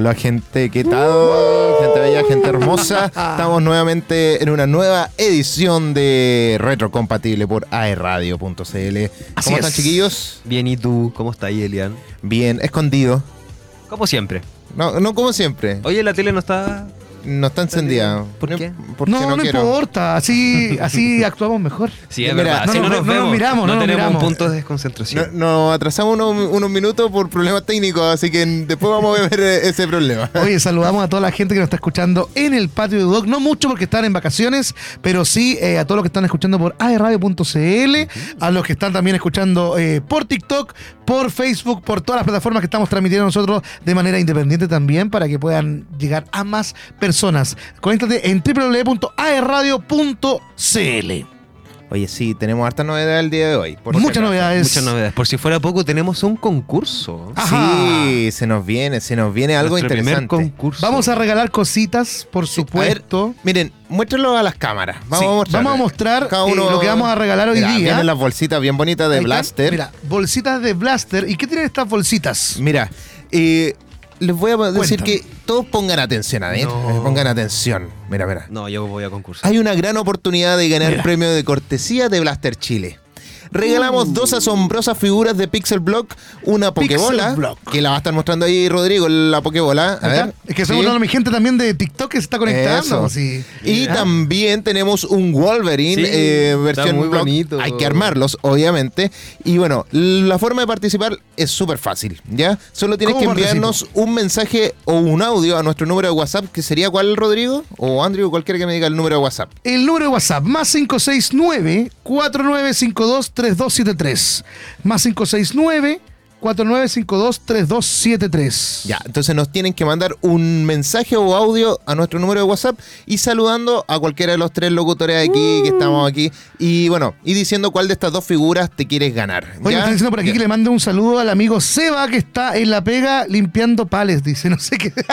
Hola gente, ¿qué tal? Gente bella, gente hermosa. Estamos nuevamente en una nueva edición de Retrocompatible por aerradio.cl. ¿Cómo están es. chiquillos? Bien, ¿y tú? ¿Cómo estás, Elian? Bien, escondido. Como siempre. No, no como siempre. Oye, la tele no está... No está encendida. ¿Por No- qué? Porque no, no, no, importa, así, así actuamos mejor. Sí, es Mira, verdad. no si no, nos nos ve- no nos vemos, miramos, no nos tenemos miramos. un punto de desconcentración. Nos atrasamos unos, unos minutos por problemas técnicos, así que después vamos a ver eh, ese problema. Oye, saludamos a toda la gente que nos está escuchando en el patio de Doc. No mucho porque están en vacaciones, pero sí eh, a todos los que están escuchando por aerradio.cl, a los que están también escuchando eh, por TikTok, por Facebook, por todas las plataformas que estamos transmitiendo nosotros de manera independiente también para que puedan llegar a más personas. Conéctate en www.aerradio.cl. Oye, sí, tenemos harta novedad el día de hoy. por Muchas novedades. Muchas novedades. Por si fuera poco, tenemos un concurso. Ajá. Sí, se nos viene, se nos viene algo Nuestro primer interesante. concurso. Vamos a regalar cositas, por supuesto. Miren, muéstrenlo a las cámaras. Vamos Sí, a mostrar. vamos a mostrar Cada eh, uno- lo que vamos a regalar hoy Mira, día. Vienen las bolsitas bien bonitas de. Blaster. Mira, bolsitas de Blaster. ¿Y qué tienen estas bolsitas? Mira, eh, les voy a decir Cuéntame. que todos pongan atención, a ver. No. Pongan atención. Mira, mira. No, yo voy a concursar. Hay una gran oportunidad de ganar Mira. premio de cortesía de Blaster Chile. Regalamos Uh. dos asombrosas figuras de Pixel Block, una Pokebola, Block. que la va a estar mostrando ahí Rodrigo, la Pokebola. A Acá. ver. Es que Sí. estamos hablando a mi gente también de TikTok que se está conectando. Eso. Sí. Y también tenemos un Wolverine Sí, eh, versión muy block. bonito. Hay que armarlos, obviamente. Y bueno, la forma de participar es súper fácil, ¿ya? Solo tienes que ¿Cómo enviarnos un mensaje o un audio a nuestro número de WhatsApp, que sería cuál, Rodrigo? O Andrew, cualquiera que me diga el número de WhatsApp. El número de WhatsApp, más 569-4952-3273. Más 569-4952-3273. Ya, entonces nos tienen que mandar un mensaje o audio a nuestro número de WhatsApp y saludando a cualquiera de los tres locutores aquí que estamos aquí. Y bueno, y diciendo cuál de estas dos figuras te quieres ganar. ¿ya? están diciendo por aquí Ya. que le mande un saludo al amigo Seba que está en la pega limpiando pales, dice. No sé qué.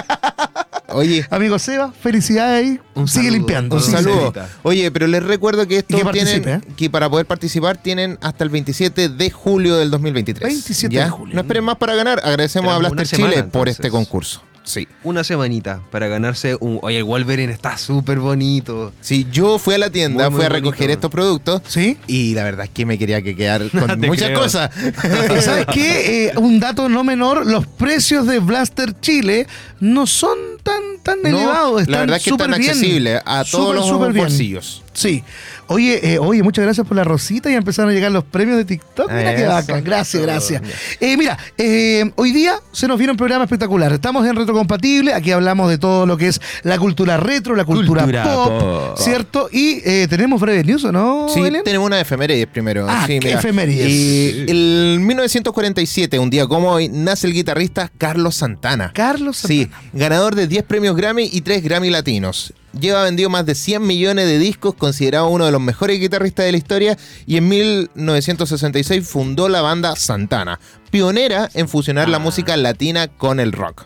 Oye, amigo Seba, felicidades ahí. Un Sigue saludo, limpiando. Un saludo. Oye, pero les recuerdo que estos Y que tienen ¿eh? que para poder participar tienen hasta el 27 de julio del 2023. 27 ¿Ya? de julio. No esperen más para ganar. Agradecemos a Blaster Chile semana, por este concurso. Sí. Una semanita para ganarse un... Oye, el Wolverine está súper bonito. Sí, yo fui a la tienda, Muy, muy fui a recoger estos productos ¿Sí? y la verdad es que me quería que quedar con muchas creo. cosas. ¿Y ¿Sabes qué? Eh, un dato no menor, los precios de Blaster Chile no son tan, tan No, elevados. Están la verdad es que están accesibles a todos los bien. bolsillos. Sí. Oye, eh, oye, muchas gracias por la rosita y empezaron a llegar los premios de TikTok. Mira qué bacán. Gracias, gracias. Eh, mira, eh, hoy día se nos viene un programa espectacular. Estamos en Retrocompatible. Aquí hablamos de todo lo que es la cultura retro, la cultura, Cultura pop, pop. ¿cierto? Y eh, tenemos breve news, ¿o no, Sí, Belén? tenemos una efeméride primero. Ah, sí, ¿qué efemérides? Y el 1947, un día como hoy, nace el guitarrista Carlos Santana. Carlos Sí, Santana. ganador de 10 premios Grammy y 3 Grammy latinos. Lleva vendido más de 100 millones de discos, considerado uno de los mejores guitarristas de la historia, y en 1966 fundó la banda Santana, pionera en fusionar la música latina con el rock.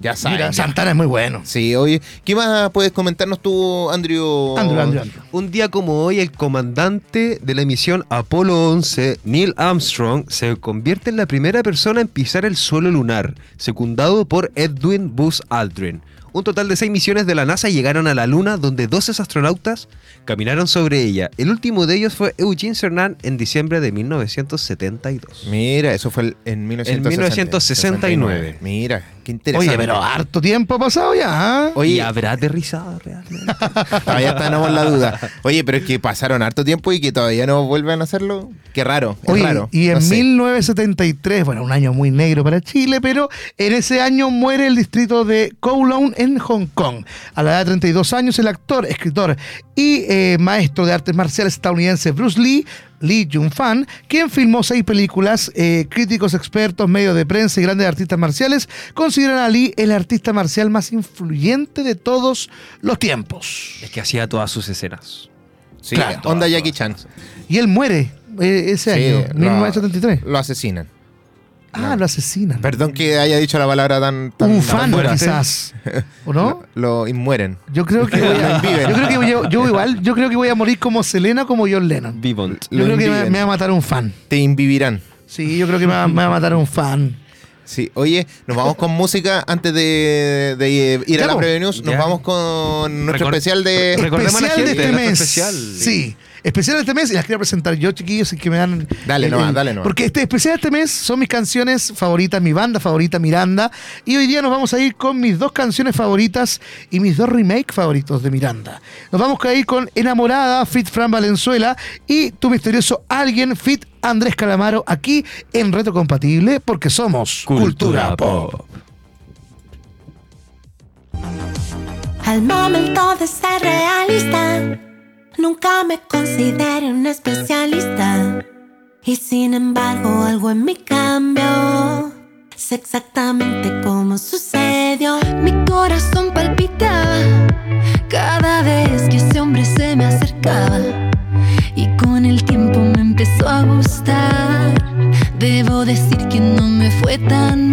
Ya saben. Mira. Santana es muy bueno. Sí, oye, ¿qué más puedes comentarnos tú, Andrew? Andrew, Andrew, Andrew. Un día como hoy, el comandante de la misión Apolo 11, Neil Armstrong, se convierte en la primera persona en pisar el suelo lunar, secundado por Edwin Buzz Aldrin. Un total de seis misiones de la NASA llegaron a la Luna, donde 12 astronautas caminaron sobre ella. El último de ellos fue Eugene Cernan en diciembre de 1972. Mira, eso fue el- en 1969. 1969. Mira, qué interesante. Oye, pero harto tiempo ha pasado ya. ¿ah? Oye, ¿Y habrá aterrizado realmente? todavía tenemos la duda. Oye, pero es que pasaron harto tiempo y que todavía no vuelven a hacerlo. Qué raro, es Oye, raro. y en No sé. 1973, bueno, un año muy negro para Chile, pero en ese año muere el distrito de Kowloon en Hong Kong. A la edad de 32 años, el actor, escritor y eh, maestro de artes marciales estadounidense Bruce Lee, Lee Jung-fan, quien filmó seis películas, eh, críticos, expertos, medios de prensa y grandes artistas marciales, consideran a Lee el artista marcial más influyente de todos los tiempos. Es que hacía todas sus escenas. Sí, claro, onda Jackie Chan. Y él muere eh, ese Sí, año, lo- 1973. Lo asesinan. Ah, lo asesinan. Perdón que haya dicho la palabra tan. tan Un fan, quizás. ¿O no? Lo, lo inmueren. Yo creo que voy a, yo creo que voy a- yo igual, yo creo que voy a morir como Selena como John Lennon. Vivont. Yo Lo creo que me, va a matar un fan. Te invivirán. Sí, yo creo que me va, me va a matar un fan. Sí, oye, nos vamos con música antes de, de ir a la. Preview News. Nos Ya. vamos con nuestro Recor- especial de. A la especial de este mes. especial. Sí, especial de este mes y las quiero presentar yo, chiquillos, y que me dan. Dale nomás, dale nomás. Porque este especial de este mes son mis canciones favoritas, mi banda favorita, Miranda. Y hoy día nos vamos a ir con mis dos canciones favoritas y mis dos remakes favoritos de Miranda. Nos vamos a ir con Enamorada, Fit Fran Valenzuela y Tu Misterioso Alguien, Fit Andrés Calamaro, aquí en Reto Compatible, porque somos Cultura, Pop. Al momento de ser realista, nunca me consideré un especialista. Y sin embargo, algo en mí cambió. Sé exactamente cómo sucedió. Mi corazón palpitaba cada vez que ese hombre se me acercaba. Y con el tiempo me empezó a gustar. Debo decir que no me fue tan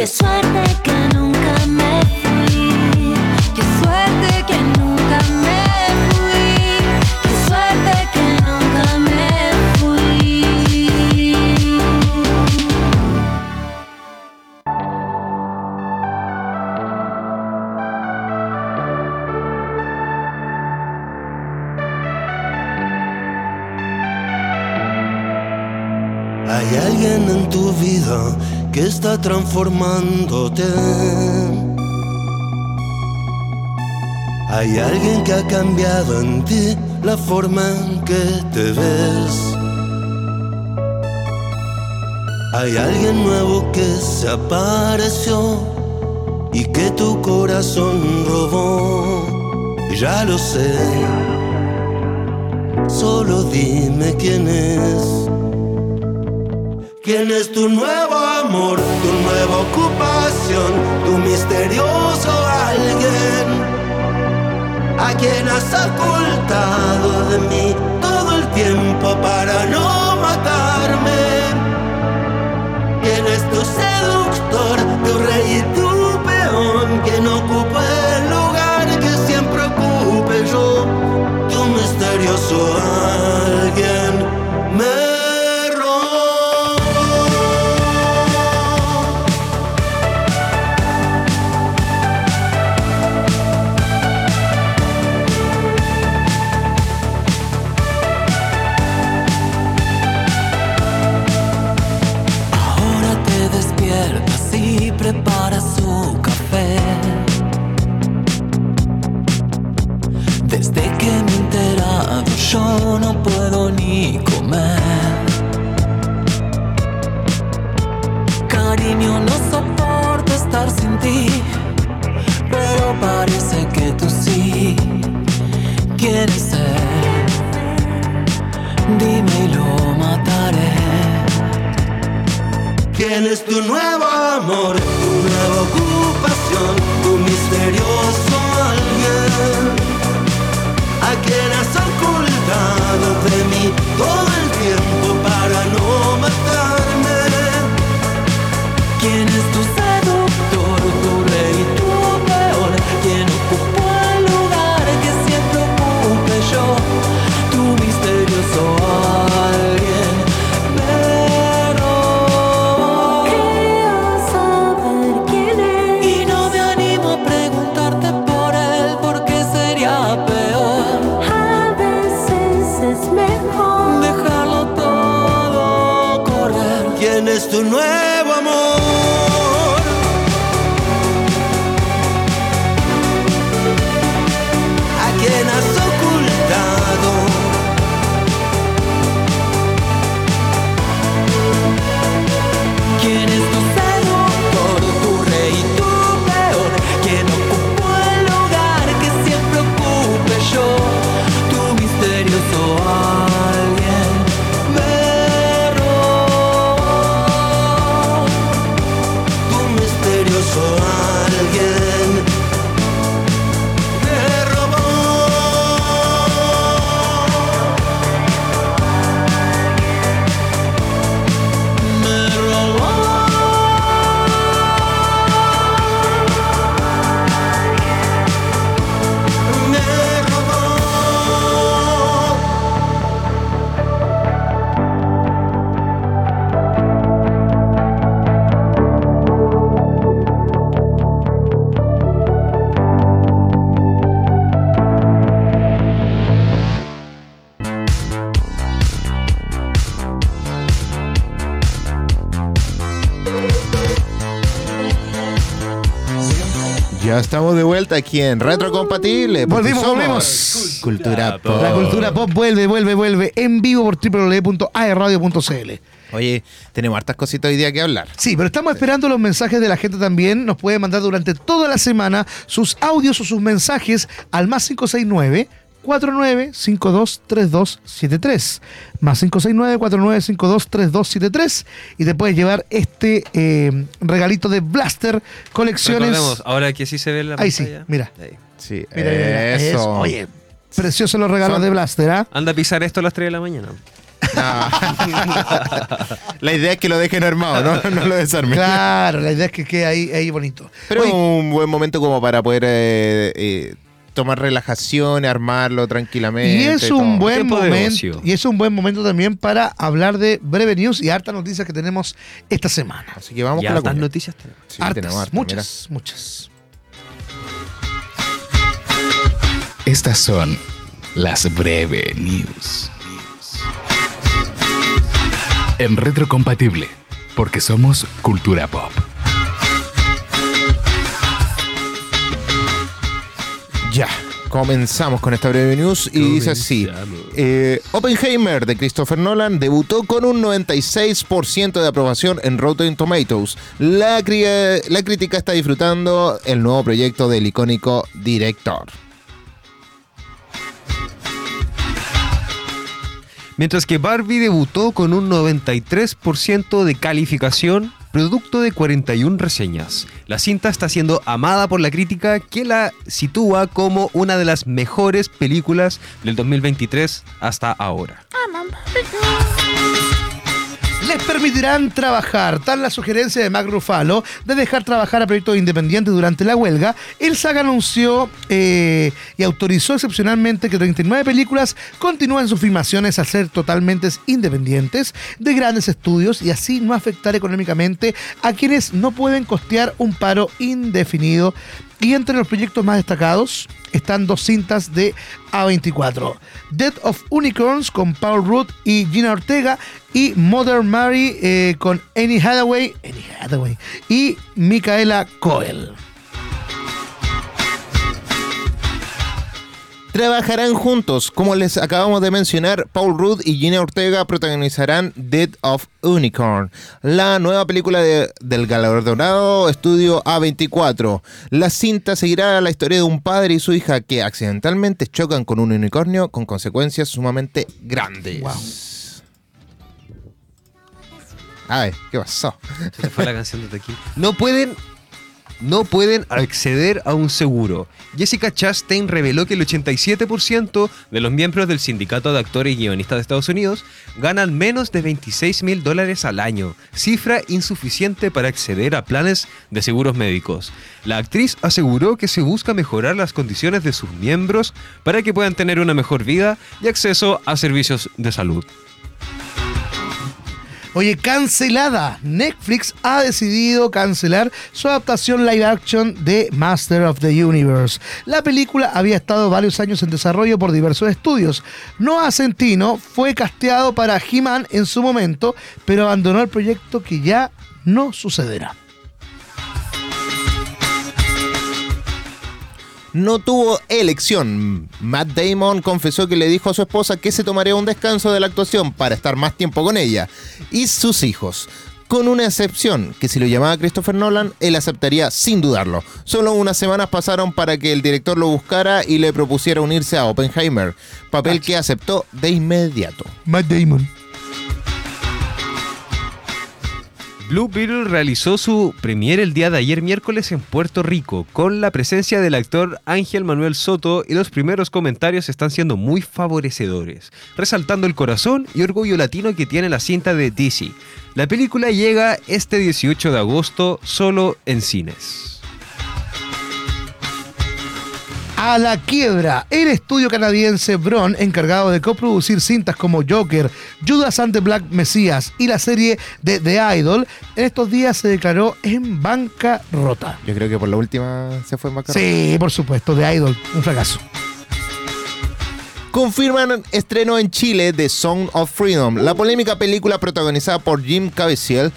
que nunca transformándote. Hay alguien que ha cambiado en ti la forma en que te ves. Hay alguien nuevo que se apareció y que tu corazón robó. Ya lo sé, solo dime quién es. ¿Quién es tu nuevo amor, tu nueva ocupación, tu misterioso alguien? ¿A quien has ocultado de mí todo el tiempo vuelta aquí en Retrocompatible. Volvimos, volvimos. Cultura pop. La cultura pop vuelve, vuelve, vuelve en vivo por www.aerradio.cl. Oye, tenemos hartas cositas hoy día que hablar. Sí, pero estamos esperando los mensajes de la gente también. Nos puede mandar durante toda la semana sus audios o sus mensajes al más 569 49523273 más 569 49523273 y te puedes llevar este eh, regalito de Blaster colecciones Recordemos, ahora que sí se ve en la ahí sí pantalla. mira Ahí. Sí, mira, mira, mira. eso. Eso. oye preciosos los regalos Son- de Blaster ¿ah? Anda a pisar esto a las 3 de la mañana. La idea es que lo dejen armado, no, no lo desarmen. claro la idea es que quede ahí, ahí bonito Pero es Oye, un buen momento como para poder eh, eh, tomar relajación, armarlo tranquilamente. Y es un todo. buen momento. Y es un buen momento también para hablar de breve news y hartas noticias que tenemos esta semana. Así que vamos Y con hartas noticias tenemos. Sí, hartas, tenemos hartas, muchas, muchas. Estas son las breve news. En retrocompatible, porque somos cultura pop. Ya, comenzamos con esta breve news y dice así. eh, Oppenheimer de Christopher Nolan debutó con un 96% de aprobación en Rotten Tomatoes. La, crítica está disfrutando el nuevo proyecto del icónico director. Mientras que Barbie debutó con un 93% de calificación, producto de 41 reseñas. La cinta está siendo amada por la crítica que la sitúa como una de las mejores películas del 2023 hasta ahora. Les permitirán trabajar. Tal la sugerencia de Mac Ruffalo de dejar trabajar a proyectos independientes durante la huelga. El SAG anunció eh, y autorizó excepcionalmente que 39 películas continúen sus filmaciones a ser totalmente independientes de grandes estudios y así no afectar económicamente a quienes no pueden costear un paro indefinido. Y entre los proyectos más destacados están dos cintas de A24. Death of Unicorns con Paul Rudd y Gina Ortega y Mother Mary eh, con Annie Hathaway, Annie Hathaway y Micaela Coel. Trabajarán juntos, como les acabamos de mencionar, Paul Rudd y Gina Ortega protagonizarán Dead of Unicorn, la nueva película de- del galardonado estudio A24. La cinta seguirá la historia de un padre y su hija que accidentalmente chocan con un unicornio con consecuencias sumamente grandes. Wow. A ver, ¿qué pasó? Se te fue la canción de aquí. No pueden. No pueden acceder a un seguro. Jessica Chastain reveló que el 87% de los miembros del sindicato de actores y guionistas de Estados Unidos ganan menos de 26 mil dólares al año, cifra insuficiente para acceder a planes de seguros médicos. La actriz aseguró que se busca mejorar las condiciones de sus miembros para que puedan tener una mejor vida y acceso a servicios de salud. Oye, cancelada. Netflix ha decidido cancelar su adaptación live action de Master of the Universe. La película había estado varios años en desarrollo por diversos estudios. Noah Centino fue casteado para He-Man en su momento, pero abandonó el proyecto que ya no sucederá. No tuvo elección. Matt Damon confesó que le dijo a su esposa que se tomaría un descanso de la actuación para estar más tiempo con ella y sus hijos. Con una excepción, que si lo llamaba Christopher Nolan, él aceptaría sin dudarlo. Solo unas semanas pasaron para que el director lo buscara y le propusiera unirse a Oppenheimer, papel que aceptó de inmediato. Matt Damon. Blue Beetle realizó su premier el día de ayer miércoles en Puerto Rico, con la presencia del actor Ángel Manuel Soto y los primeros comentarios están siendo muy favorecedores, resaltando el corazón y orgullo latino que tiene la cinta de DC. La película llega este 18 de agosto solo en cines. A la quiebra, el estudio canadiense Bron, encargado de coproducir cintas como Joker, Judas and the Black Messiah y la serie de The Idol, en estos días se declaró en bancarrota. Yo creo que por la última se fue en bancarrota. Sí, por supuesto, The Idol, un fracaso. Confirman estreno en Chile de Song of Freedom, la polémica película protagonizada por Jim Caviezel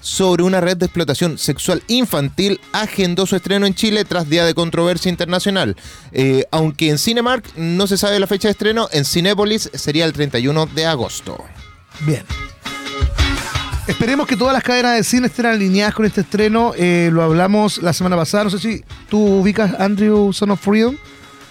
sobre una red de explotación sexual infantil agendó su estreno en Chile tras día de controversia internacional. Eh, aunque en Cinemark no se sabe la fecha de estreno, en Cinépolis sería el 31 de agosto. Bien. Esperemos que todas las cadenas de cine estén alineadas con este estreno. Eh, lo hablamos la semana pasada. No sé si tú ubicas Andrew Son of Freedom.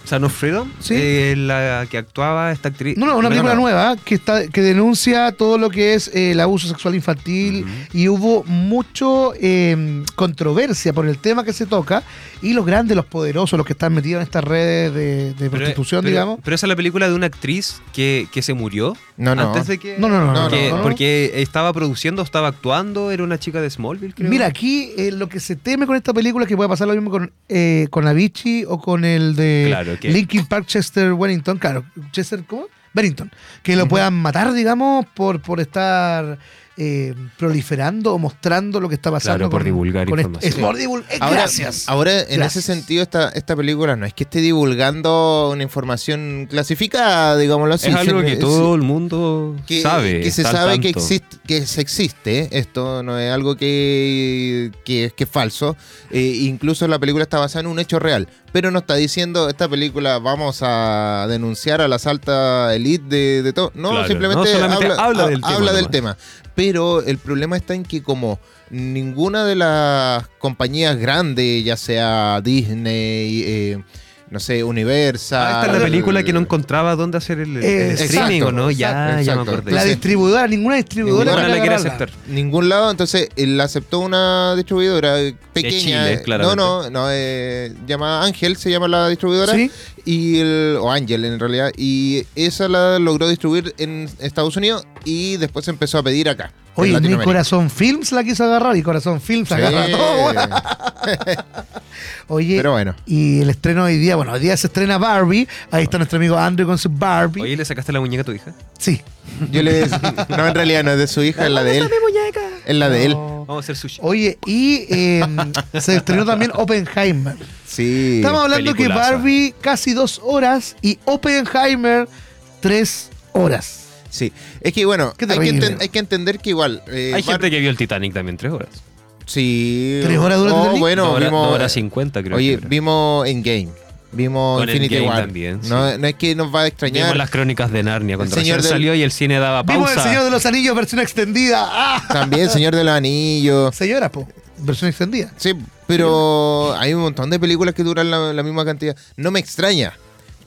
Son of Freedom, Sí. eh, la que actuaba esta actriz. No, no, una película no. nueva que está que denuncia todo lo que es eh, el abuso sexual infantil y hubo mucho eh, controversia por el tema que se toca y los grandes, los poderosos, los que están metidos en estas redes de, de Pero- prostitución, pero- digamos. Pero esa es la película de una actriz que, que se murió No, no. antes de que. No, no, no, no, porque, no, no. porque estaba produciendo, estaba actuando, era una chica de Smallville, creo. Mira, aquí eh, lo que se teme con esta película es que puede pasar lo mismo con, eh, con Avicii o con el de Claro, Linkin Park Chester Wellington, claro, Chester, ¿cómo? Bennington, que lo puedan matar, digamos, por, por estar eh, proliferando o mostrando lo que está pasando. Claro, por con- divulgar con información. Es por divul- eh, Ahora, gracias. ahora en Gracias. ese sentido, esta, esta película no es que esté divulgando una información clasificada, digámoslo así. es algo que Es- todo el mundo que, sabe. que se sabe que existe, que se existe. Esto no es algo que, que, que es falso. Eh, incluso la película está basada en un hecho real. Pero no está diciendo esta película vamos a denunciar a la alta elite de, de todo. No, Claro, simplemente, no habla, habla ha- del tema habla del tema. Pero el problema está en que como ninguna de las compañías grandes, ya sea Disney, eh, no sé, Universal... Ah, esta es la película que no encontraba dónde hacer el, el Eh, streaming, ¿o no? exacto, Ya, ya me acordé. la distribuidora, ninguna distribuidora Ninguna la quiere agarrarla. aceptar. ningún lado, entonces él aceptó una distribuidora pequeña. Chile, eh, claramente. No, no, no, eh, llama Ángel, se llama la distribuidora. Sí. Y el, o Ángel en realidad. Y esa la logró distribuir en Estados Unidos y después empezó a pedir acá. Oye, ni Latinoamérica. Corazón Films la quiso agarrar y Corazón Films Sí. agarra todo. Oye, Pero bueno. y el estreno hoy día, bueno, hoy día se estrena Barbie. Ahí está nuestro amigo Andrew con su Barbie. Oye, ¿le sacaste la muñeca a tu hija? sí. Yo le No, en realidad no es de su hija, es la de él. Es la de él. Vamos a hacer sushi. Oye, y eh, se estrenó también Oppenheimer. Sí. Estamos hablando que. Barbie casi dos horas y Oppenheimer tres horas. Sí. Es que bueno, Qué hay que, terrible. enten- hay que entender que igual. eh, Hay gente que vio el Titanic también tres horas. Sí. ¿Tres horas dura el Oh, Titanic? bueno, dos, horas, vimos. dos horas cincuenta, creo Oye, que era. vimos Endgame. Vimos Con Infinity Endgame War. también, sí. no, no es que nos va a extrañar. Vimos las crónicas de Narnia cuando El señor recién del- salió y el cine daba Vimos pausa. el Señor de los Anillos versión extendida. ¡Ah! También Señor de los Anillos. Señora, po. Versión extendida. Sí, pero hay un montón de películas que duran la, la misma cantidad. No me extraña.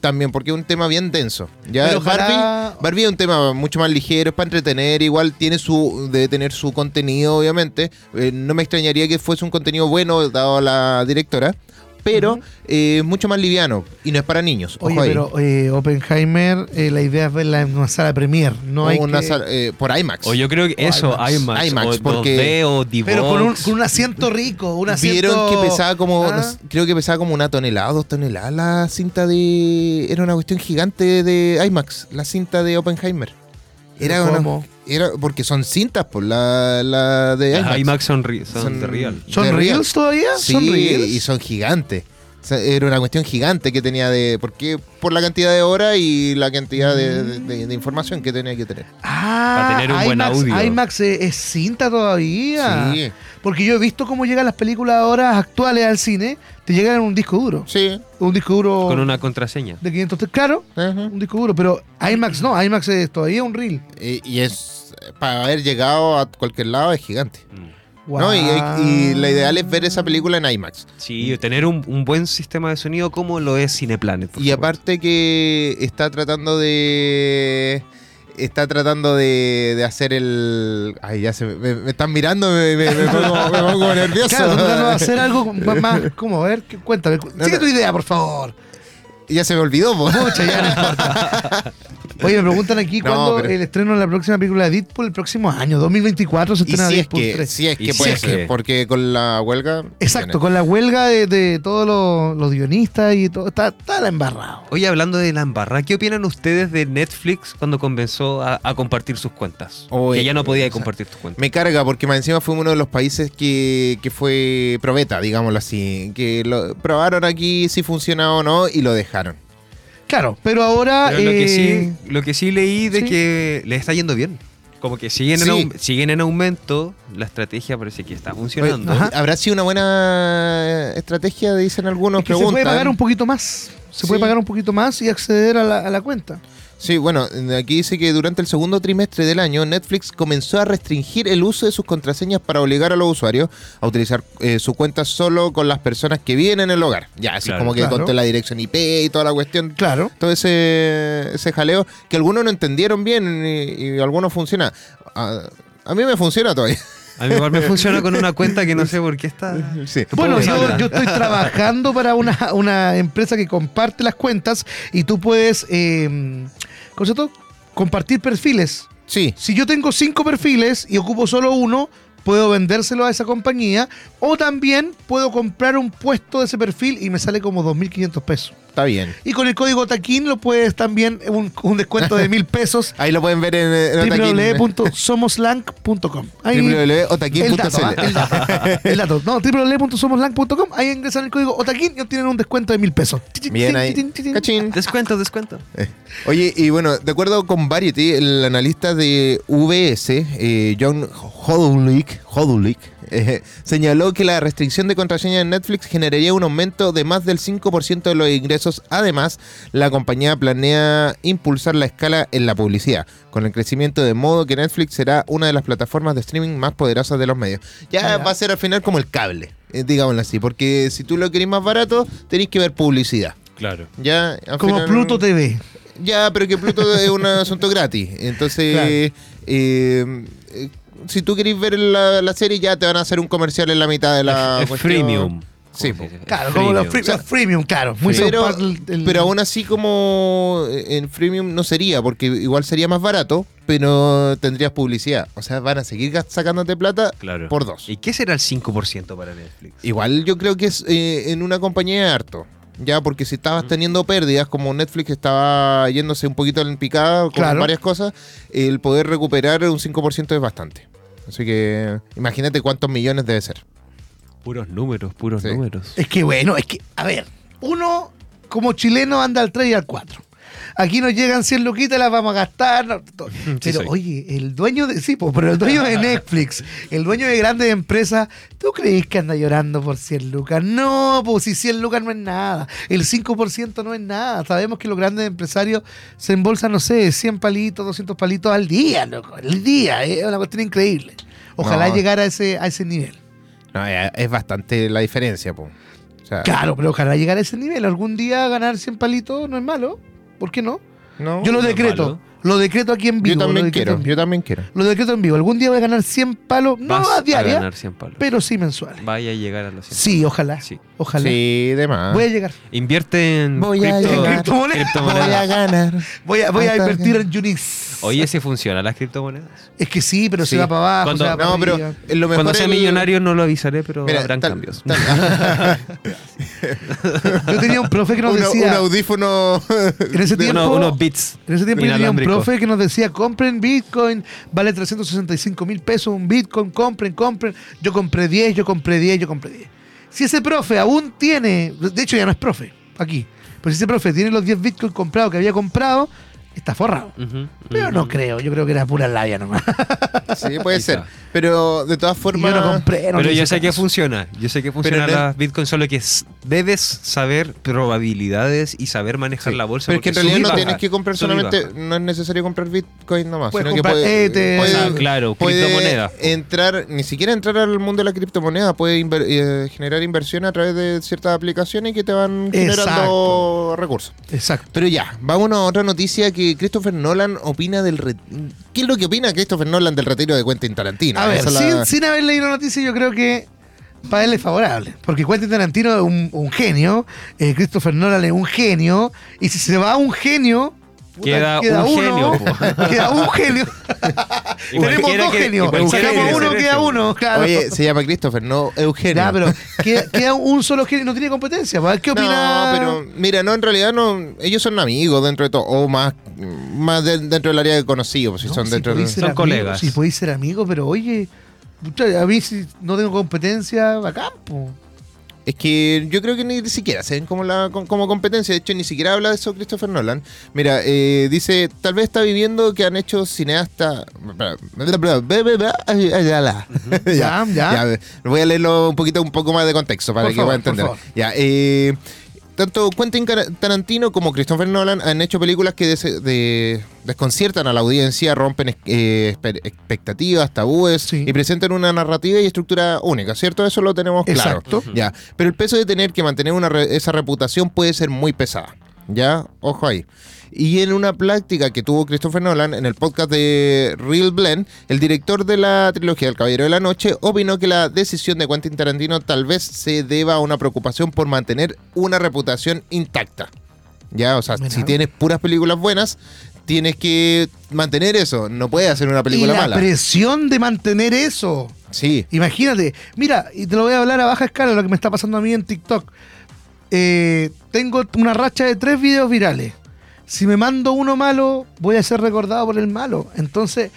También, porque es un tema bien denso. Ya Pero ojalá- Barbie, Barbie es un tema mucho más ligero, es para entretener, igual tiene su, debe tener su contenido, obviamente. Eh, no me extrañaría que fuese un contenido bueno, dado a la directora, pero eh, es mucho más liviano y no es para niños. Oye, ojo ahí. pero eh, Oppenheimer, eh, la idea es verla en una sala premier. No O hay una que- sala- eh, por IMAX. O yo creo que O eso, IMAX. IMAX, IMAX, o porque- 2D o. Pero con un, con un asiento rico, un asiento... Vieron que pesaba como, Ah. no creo que pesaba como una tonelada, dos toneladas la cinta de... Era una cuestión gigante de IMAX, la cinta de Oppenheimer. Era ¿Pero una-? Era porque son cintas, por la, la de Las IMAX. IMAX son, ri- son Son- de real. ¿Son de real. reels todavía? Sí, ¿Son reels? y son gigantes. O sea, era una cuestión gigante que tenía de... Porque por la cantidad de horas y la cantidad de, de- de- de información que tenía que tener. Ah, Para tener un buen IMAX, audio. IMAX es, es cinta todavía. Sí, Porque yo he visto cómo llegan las películas ahora actuales al cine. Te llegan en un disco duro. sí. Un disco duro Con una contraseña. de 500... Claro, ajá. un disco duro. Pero IMAX no, IMAX es todavía un reel. Y, y es... Para haber llegado a cualquier lado es gigante. Mm. ¿no? Y, Guau. y la ideal es ver esa película en IMAX. Sí, tener un, un buen sistema de sonido como lo es Cineplanet. Y supuesto. aparte que está tratando de. Está tratando de, de hacer el. Ay, ya se me, me- están mirando, me, me- me pongo, me pongo nervioso. Claro, tratando de hacer algo más... ¿Cómo? A ver, ¿qué- cuéntame. Sigue tu idea, por favor. ya se me olvidó, po. Pucha, ya no importa. Oye, me preguntan aquí No, cuándo pero- el estreno de la próxima película de Deadpool el próximo año, 2024 se Y estrena si es Deadpool que, 3. si es Y que si puede es ser, que- porque con la huelga. Exacto, con la huelga de, de todos los, los guionistas y todo, está, está la embarrado. Oye, hablando de la embarrada, ¿qué opinan ustedes de Netflix cuando comenzó a, a compartir sus cuentas? Oye, que ya no podía compartir tus cuentas. Me carga porque más encima fue uno de los países que, que fue probeta, digámoslo así. Que lo probaron aquí si funciona o no y lo dejaron. Claro, pero ahora... Pero lo, que eh, sí, lo que sí leí de sí. que le está yendo bien. Como que siguen, Sí. en, aum- siguen en aumento, la estrategia parece que está funcionando. ¿Habrá sido una buena estrategia? Dicen algunos. es que se puede pagar un poquito más. Se puede pagar un poquito más y acceder a la, a la cuenta. Sí, bueno, aquí dice que durante el segundo trimestre del año Netflix comenzó a restringir el uso de sus contraseñas para obligar a los usuarios a utilizar eh, su cuenta solo con las personas que viven en el hogar. Ya, así Claro. como que Claro. conté la dirección IP y toda la cuestión. Claro. Todo ese, ese jaleo que algunos no entendieron bien y, y algunos funciona. A, a mí me funciona todavía. A mí igual me funciona con una cuenta que no sé por qué está. Sí. Bueno, yo estoy trabajando para una, una empresa que comparte las cuentas y tú puedes, eh, ¿cómo se llama? Compartir perfiles. Sí, Si yo tengo cinco perfiles y ocupo solo uno, puedo vendérselo a esa compañía o también puedo comprar un puesto de ese perfil y me sale como 2.500 pesos. Está bien. Y con el código TAQUIN lo puedes también, un, un descuento de mil pesos. Ahí lo pueden ver en, en Otaquín. www.somoslang.com. Ahí www.otaquín.cl. el dato, el dato, el dato. No, www.somoslang.com. Ahí ingresan el código OTAQUIN y obtienen un descuento de mil pesos. Bien ahí. Cachín. Descuento, descuento. Oye, y bueno, de acuerdo con Variety, el analista de VS, eh, John Hodulik, Hodulik, eh, señaló que la restricción de contraseña en Netflix generaría un aumento de más del 5% de los ingresos. Además, la compañía planea impulsar la escala en la publicidad, con el crecimiento de modo que Netflix será una de las plataformas de streaming más poderosas de los medios. Ya va a ser al final como el cable, eh, digámoslo así, porque si tú lo querés más barato, tenéis que ver publicidad. Claro. Ya, al Como final- Pluto TV. ya, pero que Pluto es un asunto gratis. Entonces, Claro. eh, eh, si tú querés ver la, la serie, ya te van a hacer un comercial en la mitad de la es cuestión. freemium. Sí. Claro, Es como los, freemium. free- los freemium, claro. Muy Pero, el- pero aún así como en freemium no sería, porque igual sería más barato, pero tendrías publicidad. O sea, van a seguir sacándote plata Claro. por dos. ¿Y qué será el 5% para Netflix? Igual yo creo que es eh, en una compañía de harto. Ya, porque si estabas teniendo pérdidas, como Netflix estaba yéndose un poquito en picada con Claro. varias cosas, el poder recuperar un 5% es bastante. Así que imagínate cuántos millones debe ser. Puros números, puros Sí. números. Es que bueno, es que, a ver, uno como chileno anda al 3 y al 4. Aquí nos llegan 100 luquitas, las vamos a gastar. no, pero soy. oye, el dueño de. Sí, po, pero el dueño de Netflix, el dueño de grandes empresas, ¿tú crees que anda llorando por 100 lucas? No, pues si 100 lucas no es nada. El 5% no es nada. Sabemos que los grandes empresarios se embolsan, no sé, 100 palitos, 200 palitos al día, loco. Al día. Es una cuestión increíble. Ojalá No. llegara a ese, a ese nivel. No, eh, es bastante la diferencia. O sea, Claro, pero ojalá llegar a ese nivel. Algún día ganar 100 palitos no es malo. ¿Por qué no? no, Yo lo no decreto. malo. Lo decreto aquí en yo vivo. lo también quiero, yo también quiero. Lo decreto en vivo. Algún día voy a ganar 100 palos, no a diaria, ganar 100 palos. pero sí mensuales. Vaya a llegar a los 100 Sí, ojalá. Sí. Ojalá. Sí, de más. Voy a llegar. Invierte en Voy a cripto- llegar. Criptomonedas. criptomonedas. Voy a ganar. Voy a, voy a invertir en Unix. Oye, ¿se funciona las criptomonedas? Es que sí, pero Sí. se va para abajo. Cuando- se va para No, pero arriba. lo mejor Cuando sea el- millonario no lo avisaré, pero Mira, habrán tal- cambios. tal- Yo tenía un profe que nos Uno- decía. un audífono. En ese tiempo. Uno- unos bits. En ese tiempo yo tenía un profe que nos decía, compren Bitcoin, vale 365 mil pesos un Bitcoin, compren, compren. Yo compré 10, yo compré 10, yo compré 10. Si ese profe aún tiene, de hecho ya no es profe, aquí, pero si ese profe tiene los 10 Bitcoin comprados que había comprado, está forrado. Pero no creo, yo creo que era pura labia nomás. Sí, puede ser. Pero de todas formas. yo no compré, no Pero yo sé que caso. funciona. Yo sé que funciona Pero no- las Bitcoin, solo que debes saber probabilidades y saber manejar Sí. la bolsa. Pero es que en porque realidad no baja, tienes que comprar solamente, no es necesario comprar Bitcoin nomás, Puedes sino que comprar puede, ETH, puede- Ah, claro, puede criptomoneda. entrar, ni siquiera entrar al mundo de la criptomoneda, puede inver- eh, generar inversión a través de ciertas aplicaciones que te van generando Exacto. recursos. Exacto. Pero ya, vámonos a otra noticia que Christopher Nolan opina del... re- ¿Qué es lo que opina Christopher Nolan del retiro de Quentin Tarantino? A ver, sin, la- sin haber leído la noticia, yo creo que para él es favorable. Porque Quentin Tarantino es un, un genio, eh, Christopher Nolan es un genio, y si se va un genio. Puta, Queda un uno, genio. Queda un genio. Tenemos dos genios. Sacamos uno, queda uno. Claro. Oye, se llama Christopher, no Eugenio. Ya, pero queda, queda un solo genio, no tiene competencia. ¿Qué opina? No, pero mira, no, en realidad no, ellos son amigos dentro de todo, o más, más de- dentro del área de conocidos, pues, si No, son si dentro de... podéis ser Son amigos, colegas. Si podéis ser amigos, pero oye, a mí si no tengo competencia, bacán, po. Es que yo creo que ni siquiera se ven como, la, como, competencia, de hecho ni siquiera habla de eso Christopher Nolan. Mira, eh, dice, tal vez está viviendo que han hecho cineasta... Ya, ya. Voy a leerlo un poquito, un poco más de contexto para Por que pueda entender. Ya, eh, tanto Quentin Tarantino como Christopher Nolan han hecho películas que des- de- desconciertan a la audiencia, rompen eh, expectativas, tabúes Sí. y presentan una narrativa y estructura única, ¿cierto? Eso lo tenemos claro. Exacto. Ya, pero el peso de tener que mantener una re- esa reputación puede ser muy pesada. ¿Ya? Ojo ahí. Y en una práctica que tuvo Christopher Nolan en el podcast de Real Blend, el director de la trilogía El Caballero de la Noche opinó que la decisión de Quentin Tarantino tal vez se deba a una preocupación por mantener una reputación intacta. ¿Ya? O sea, Mira. si tienes puras películas buenas, tienes que mantener eso. No puedes hacer una Y película la mala. presión de mantener eso. Sí. Imagínate, mira, y te lo voy a hablar a baja escala, lo que me está pasando a mí en TikTok. Eh, tengo una racha de tres videos virales. Si me mando uno malo, voy a ser recordado por el malo. Entonces,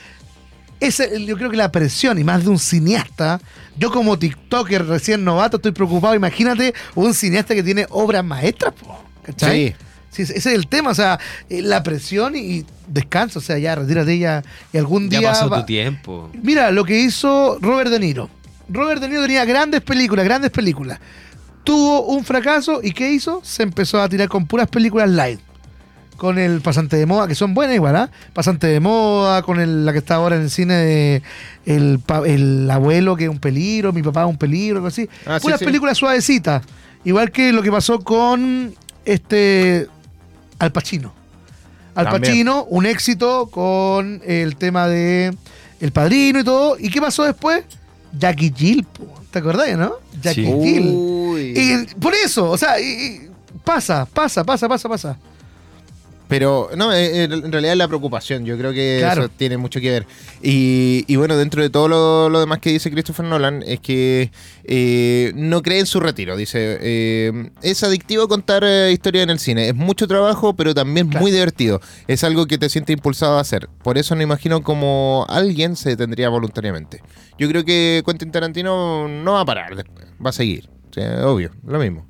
ese, yo creo que la presión, y más de un cineasta, yo como TikToker recién novato estoy preocupado. Imagínate un cineasta que tiene obras maestras, po, ¿cachai? Sí. Sí, ese es el tema, o sea, eh, la presión y, descansa, o sea, ya retírate ya y algún Ya día pasó va- tu tiempo. Mira lo que hizo Robert De Niro. Robert De Niro tenía grandes películas, grandes películas. Tuvo un fracaso y ¿qué hizo? Se empezó a tirar con puras películas light. Con el Pasante de Moda, que son buenas igual, ¿ah? Pasante de Moda, con el- la que está ahora en el cine de el, abuelo que es un peligro, mi papá es un peligro, algo así. Ah, puras sí. películas suavecitas. Igual que lo que pasó con este Al Pacino. Al. Pacino, un éxito con el tema de El Padrino y todo. ¿Y qué pasó después? Jackie Jill, po. ¿Te acordás, no? Jackie Sí. Y por eso, o sea, y- y pasa, pasa, pasa, pasa, pasa. Pero no, eh, eh, en realidad es la preocupación, yo creo que Claro. eso tiene mucho que ver. Y, y bueno, dentro de todo lo, lo demás que dice Christopher Nolan, es que eh, no cree en su retiro. Dice, eh, es adictivo contar eh, historias en el cine, es mucho trabajo, pero también Claro. muy divertido. Es algo que te siente impulsado a hacer. Por eso no imagino cómo alguien se detendría voluntariamente. Yo creo que Quentin Tarantino no va a parar va a seguir. O sea, obvio, lo mismo.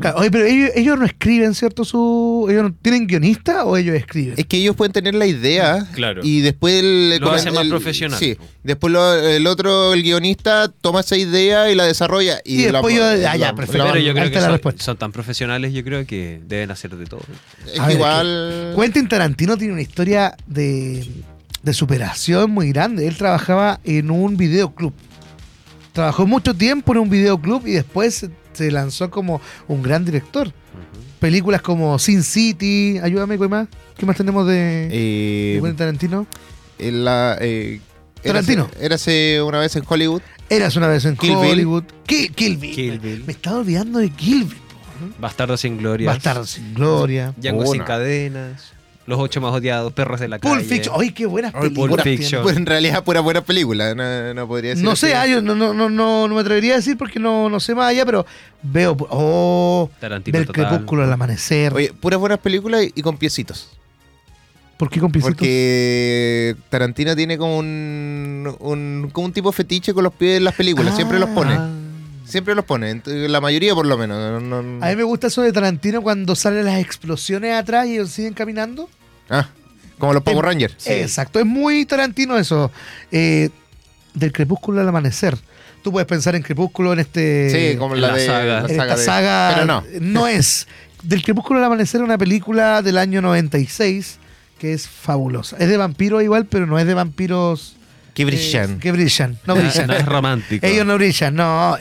Claro, oye, pero ellos, ellos no escriben, ¿cierto? Su, ¿Ellos no tienen guionista o ellos escriben? Es que ellos pueden tener la idea Claro. y después el, Lo hacen más el- profesional. Sí, después lo- el otro, el guionista, toma esa idea y la desarrolla. Y, Y después la- yo- ah, ya, perfecto. Pero yo creo que la son, respuesta. son tan profesionales, yo creo que deben hacer de todo. es A que ver, igual. Quentin Tarantino tiene una historia de, de superación muy grande. Él trabajaba en un videoclub. Trabajó mucho tiempo en un videoclub y después se, lanzó como un gran director. Películas como Sin City, ayúdame, ¿qué más? ¿Qué más tenemos de, de eh, Quentin Tarantino? en la, eh, Tarantino. Érase, érase una vez en Hollywood. Eras una vez en Kill Bill. Hollywood. Kill, Kill Bill. Kill Bill. Me estaba olvidando de Kill Bill. Bastardo sin gloria. Bastardo sin gloria. Django sin cadenas. Los ocho más odiados. Perros de la Pulp calle. Fiction. ¡Ay, qué buenas Ay, Pulp películas! Fiction. Pues en realidad, pura buena película. No, no podría decir. No sé, ah, yo no, no, no, no, no me atrevería a decir porque no, no sé más allá, pero veo. Oh, Tarantino total. crepúsculo al amanecer. Oye, puras buenas películas y, con piecitos. ¿Por qué con pisitos? Porque Tarantino tiene como un, un, como un tipo fetiche con los pies en las películas. Siempre los pone. Siempre los pone. La mayoría, por lo menos. No- no- A mí me gusta eso de Tarantino cuando salen las explosiones atrás y ellos siguen caminando. Ah, como los Power Rangers. Exacto, es muy Tarantino eso. Eh, del crepúsculo al amanecer. Tú puedes pensar en crepúsculo en este. Sí, como en la, la de saga. la en esta de- saga. Pero no. No es. Del crepúsculo al amanecer, una película del año 96 que es fabulosa. Es de vampiros igual, pero no es de vampiros. Que eh, brillan. que brillan. No No, brillan. no es romántico. Ellos no brillan, no.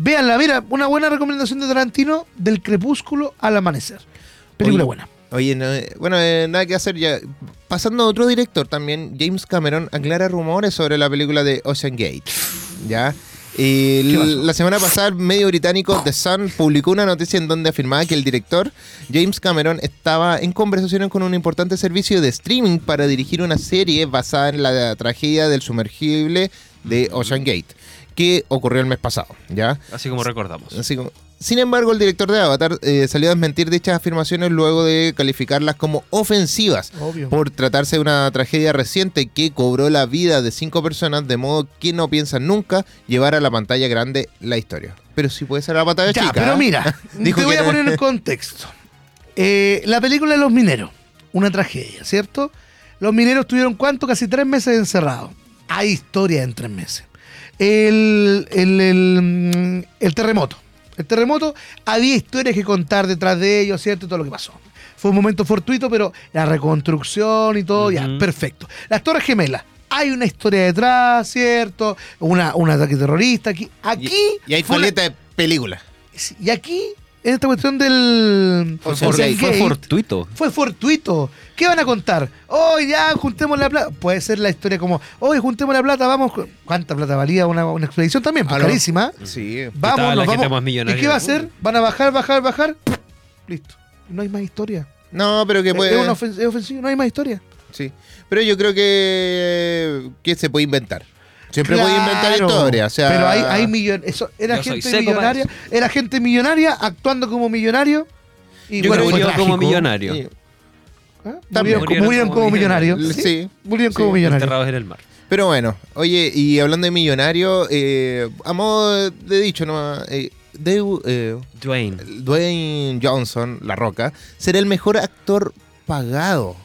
Véanla, mira, una buena recomendación de Tarantino, del crepúsculo al amanecer. Película Oye, buena. Oye, no, bueno, eh, nada que hacer ya. Pasando a otro director también, James Cameron aclara rumores sobre la película de Ocean Gate. ¿Ya? Y la semana pasada, el medio británico The Sun publicó una noticia en donde afirmaba que el director James Cameron estaba en conversaciones con un importante servicio de streaming para dirigir una serie basada en la tragedia del sumergible de Ocean Gate, que ocurrió el mes pasado. ¿Ya? Así como recordamos. Así como- Sin embargo, el director de Avatar eh, salió a desmentir dichas afirmaciones luego de calificarlas como ofensivas Obvio. por tratarse de una tragedia reciente que cobró la vida de cinco personas, de modo que no piensan nunca llevar a la pantalla grande la historia. Pero sí puede ser a la pantalla Ya, chica. pero ¿eh? mira, Dijo te voy que a poner en contexto. Eh, la película de los mineros, una tragedia, ¿cierto? Los mineros tuvieron cuánto? Casi tres meses encerrados. Hay historia en tres meses. El, el, el, mm, el terremoto. El terremoto, había historias que contar detrás de ellos, ¿cierto? Y todo lo que pasó. Fue un momento fortuito, pero la reconstrucción y todo, ya, perfecto. Las Torres Gemelas, hay una historia detrás, ¿cierto? Una, un ataque terrorista aquí. Aquí. Y hay fue una- de película. Y aquí, en esta cuestión del. Fue for- fortuito. fue fortuito. ¿Qué van a contar? Hoy ya juntemos la plata. Puede ser la historia como, hoy juntemos la plata, vamos. ¿Cuánta plata valía una, una expedición también? Pues carísima. Sí. Vamos, nos vamos. ¿Y qué va a hacer? ¿Van a bajar, bajar, bajar? Listo. No hay más historia. No, pero que puede. Es, una ofen- es ofensivo, no hay más historia. Sí. Pero yo creo que, que se puede inventar. Siempre puede inventar Claro, historia. O sea, Pero hay, hay millon- eso, era gente millonaria. Era gente millonaria actuando como millonario. Y Yo bueno, creo murió como millonario. sí. ¿Ah? También. Murieron, como- murieron como millonarios. Sí. Sí, murieron como millonarios. Enterrados en el mar. Pero bueno, oye, y hablando de millonario, eh, a modo de dicho nomás, eh, Deu- eh, Dwayne. Dwayne Johnson, La Roca, será el mejor actor pagado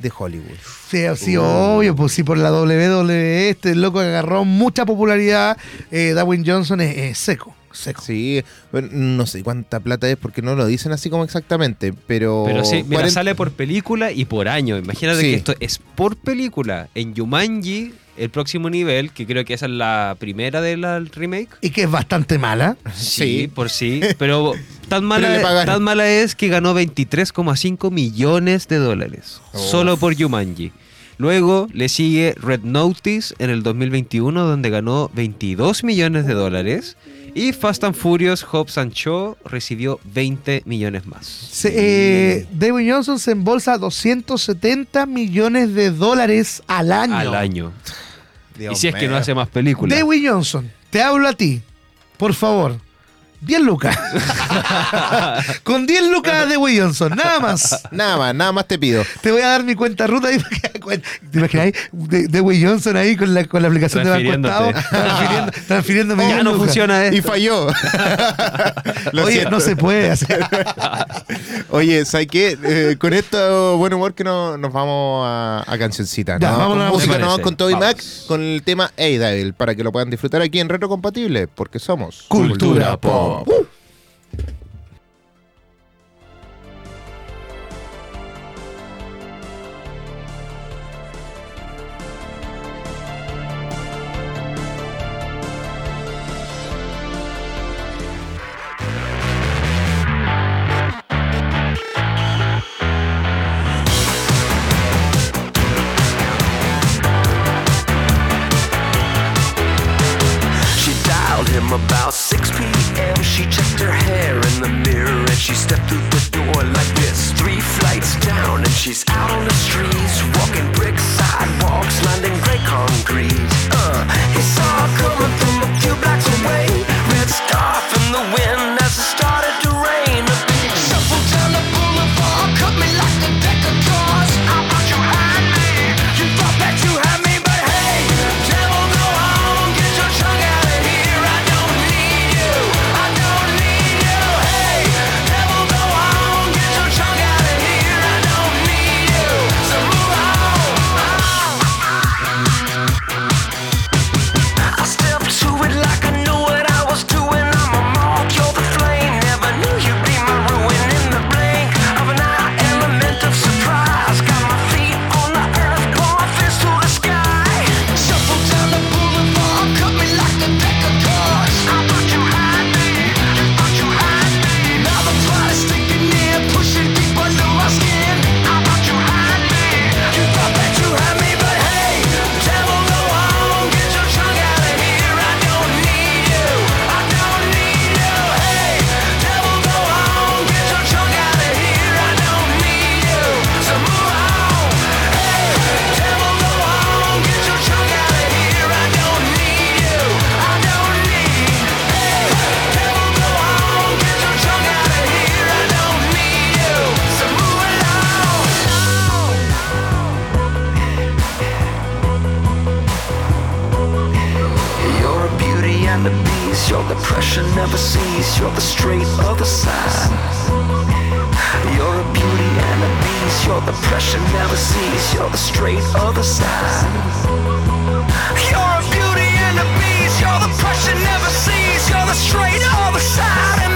de Hollywood. Sí, sí, obvio, pues sí, por la WWE, este loco agarró mucha popularidad. Eh, Dwayne Johnson es, es seco, seco. Sí, bueno, no sé cuánta plata es porque no lo dicen así como exactamente, pero... Pero sí, mira, 40 sale por película y por año. Imagínate Sí. que esto es por película. En Jumanji, el próximo nivel, que creo que esa es la primera del remake. Y que es bastante mala. Sí, Sí. por sí. Pero tan mala, tan mala es que ganó 23,5 millones de dólares. Uf. Solo por Jumanji. Luego le sigue Red Notice en el 2021, donde ganó 22 millones de dólares. Y Fast and Furious Hobbs and Shaw recibió 20 millones más. Se, eh, Dwayne Johnson se embolsa 270 millones de dólares al año. Al año. Dios y si es que no hace más películas. Dwayne Johnson, te hablo a ti, por favor. 10 lucas. Con 10 lucas de Williamson, nada más. Nada más, nada más te pido. Te voy a dar mi cuenta ruta ahí. ¿Te imaginas? De, de Johnson ahí con la, con la aplicación de Banco Estado. Transfiriendo, transfiriéndome. ya no funciona esto. Y falló. Oye, no se puede hacer. Oye, ¿sabes qué? Eh, con esto buen humor que no, nos vamos a, a cancioncita. Ya, vamos con a música, nos vamos con Toby Mac, con el tema Hey Devil, para que lo puedan disfrutar aquí en Retro Compatible, porque somos Cultura, Cultura Pop. Woo. you're the sign. You're a beauty and a beast, your depression never cease, you're the straight other side. You're a beauty and a beast, your depression never cease, you're the straight other side.